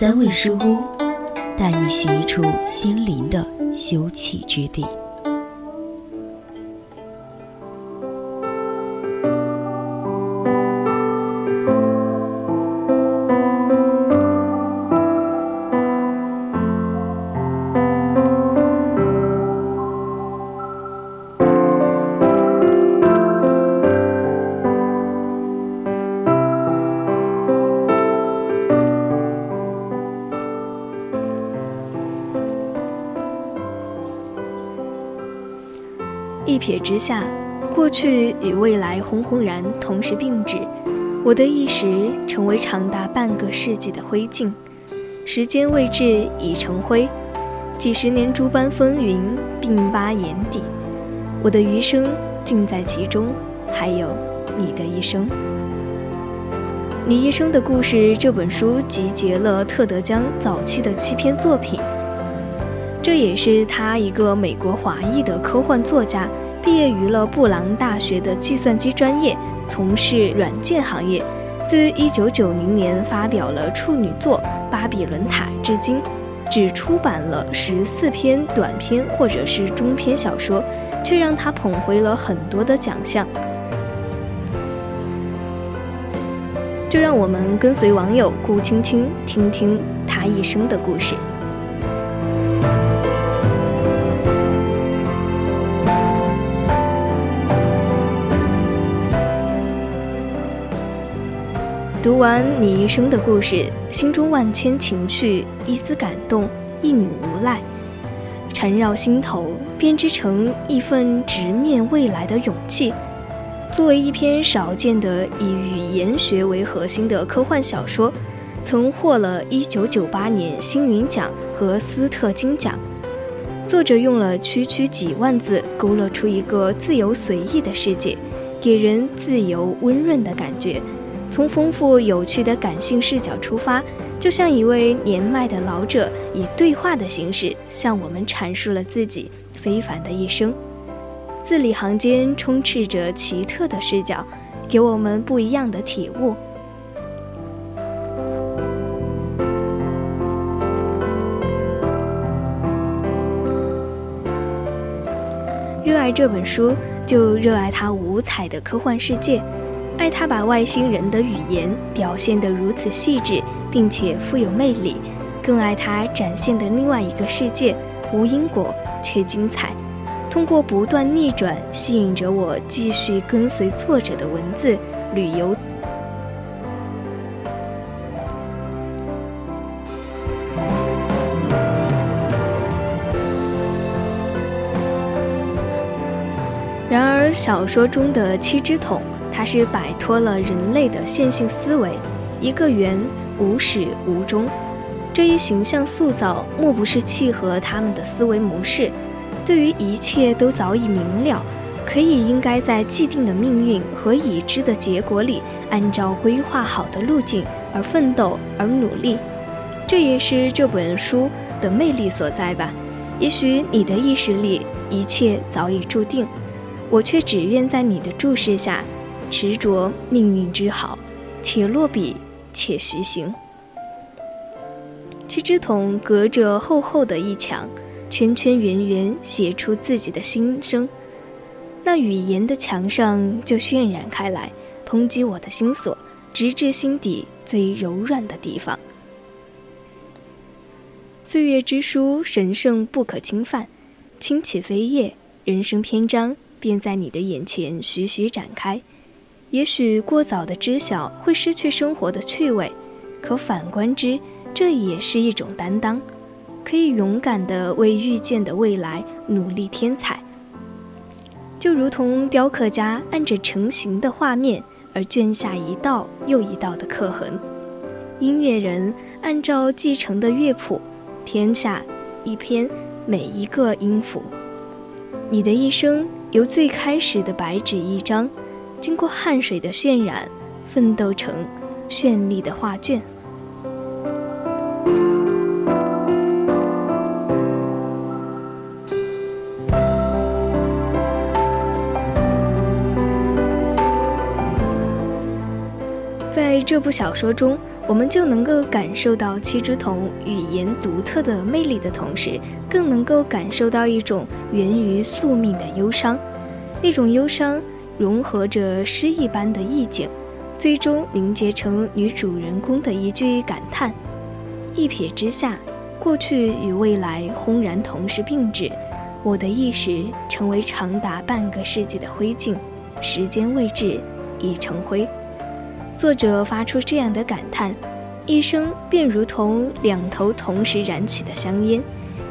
三味书屋，带你寻一处心灵的休憩之地。瞥之下，过去与未来轰轰然同时并置，我的一时成为长达半个世纪的灰烬。时间未至已成灰，几十年诸般风云鬓疤眼底，我的余生尽在其中。还有你的一生，你一生的故事这本书集结了特德·江早期的七篇作品。这也是他一个美国华裔的科幻作家，毕业于了布朗大学的计算机专业，从事软件行业。自1990年发表了处女作《巴比伦塔》至今，只出版了十四篇短篇或者是中篇小说，却让他捧回了很多的奖项。就让我们跟随网友顾青青，听听他一生的故事。读完你一生的故事，心中万千情绪，一丝感动，一缕无奈，缠绕心头，编织成一份直面未来的勇气。作为一篇少见的以语言学为核心的科幻小说，曾获了一九九八年星云奖和斯特金奖。作者用了区区几万字，勾勒出一个自由随意的世界，给人自由温润的感觉。从丰富有趣的感性视角出发，就像一位年迈的老者以对话的形式向我们阐述了自己非凡的一生。字里行间充斥着奇特的视角，给我们不一样的体悟。热爱这本书，就热爱它五彩的科幻世界。爱他把外星人的语言表现得如此细致，并且富有魅力，更爱他展现的另外一个世界，无因果却精彩。通过不断逆转，吸引着我继续跟随作者的文字旅游。然而，小说中的七只桶。它是摆脱了人类的线性思维，一个圆无始无终，这一形象塑造莫不是契合他们的思维模式。对于一切都早已明了，可以应该在既定的命运和已知的结果里，按照规划好的路径而奋斗而努力。这也是这本书的魅力所在吧？也许你的意识里一切早已注定，我却只愿在你的注视下。执着命运之好，且落笔，且徐行。七只桶隔着厚厚的一墙，圈圈圆圆写出自己的心声。那语言的墙上就渲染开来，抨击我的心锁，直至心底最柔软的地方。岁月之书，神圣不可侵犯。轻启飞页，人生篇章便在你的眼前徐徐展开。也许过早的知晓会失去生活的趣味，可反观之，这也是一种担当，可以勇敢地为遇见的未来努力添彩。就如同雕刻家按着成型的画面而卷下一道又一道的刻痕，音乐人按照继承的乐谱，填下一篇每一个音符。你的一生由最开始的白纸一张，经过汗水的渲染，奋斗成绚丽的画卷。在这部小说中，我们就能够感受到七只桐语言独特的魅力的同时，更能够感受到一种源于宿命的忧伤。那种忧伤融合着诗一般的意境，最终凝结成女主人公的一句感叹：“一瞥之下，过去与未来轰然同时并置，我的意识成为长达半个世纪的灰烬，时间未至，已成灰。”作者发出这样的感叹，一生便如同两头同时燃起的香烟，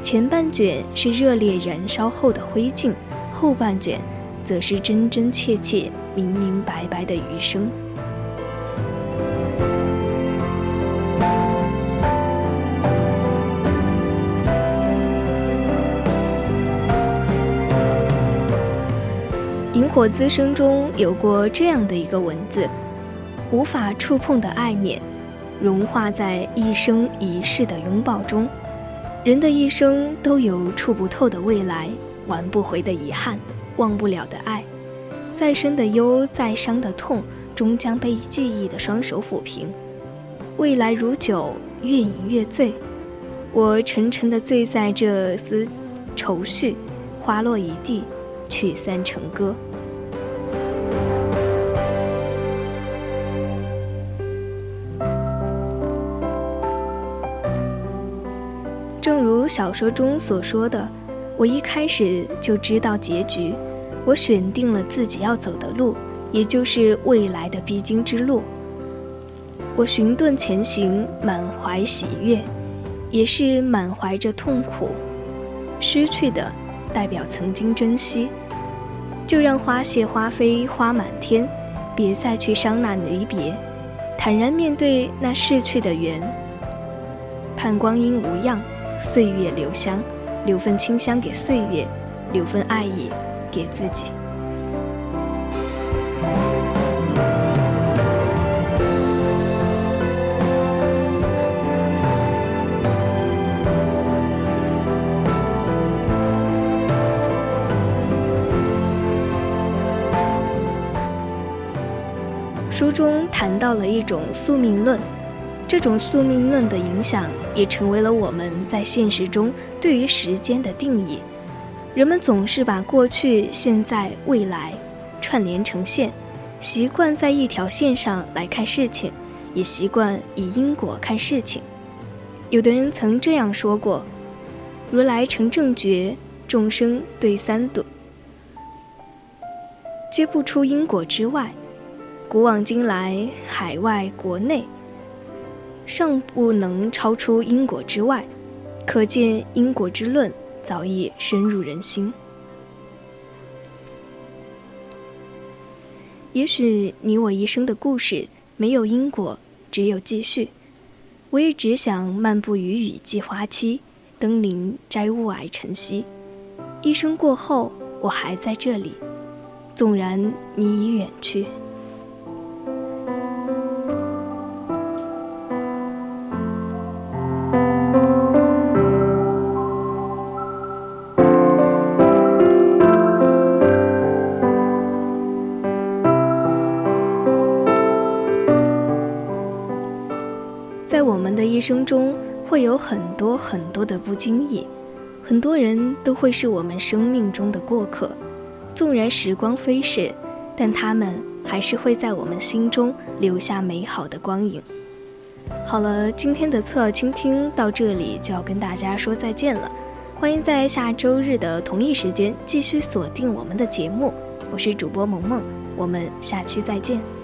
前半卷是热烈燃烧后的灰烬，后半卷则是真真切切、明明白白的余生。萤火滋生中有过这样的一个文字。无法触碰的爱念，融化在一生一世的拥抱中。人的一生都有触不透的未来，挽不回的遗憾，忘不了的爱。再深的忧，再伤的痛，终将被记忆的双手抚平。未来如酒，越饮越醉。我沉沉的醉在这丝愁绪，花落一地，曲散成歌。正如小说中所说的，我一开始就知道结局，我选定了自己要走的路，也就是未来的必经之路。我寻遁前行，满怀喜悦，也是满怀着痛苦。失去的，代表曾经珍惜，就让花谢花飞花满天，别再去伤那离别，坦然面对那逝去的缘，盼光阴无恙。岁月留香，留份清香给岁月，留份爱意给自己。书中谈到了一种宿命论。这种宿命论的影响，也成为了我们在现实中对于时间的定义。人们总是把过去、现在、未来串联成线，习惯在一条线上来看事情，也习惯以因果看事情。有的人曾这样说过：“如来成正觉，众生对三朵，皆不出因果之外。古往今来，海外国内。”尚不能超出因果之外，可见因果之论早已深入人心。也许你我一生的故事没有因果，只有继续。我也只想漫步于雨季花期，登临摘雾霭晨曦。一生过后，我还在这里，纵然你已远去。一生中会有很多很多的不经意，很多人都会是我们生命中的过客。纵然时光飞逝，但他们还是会在我们心中留下美好的光影。好了，今天的侧耳倾听到这里就要跟大家说再见了。欢迎在下周日的同一时间继续锁定我们的节目，我是主播萌萌，我们下期再见。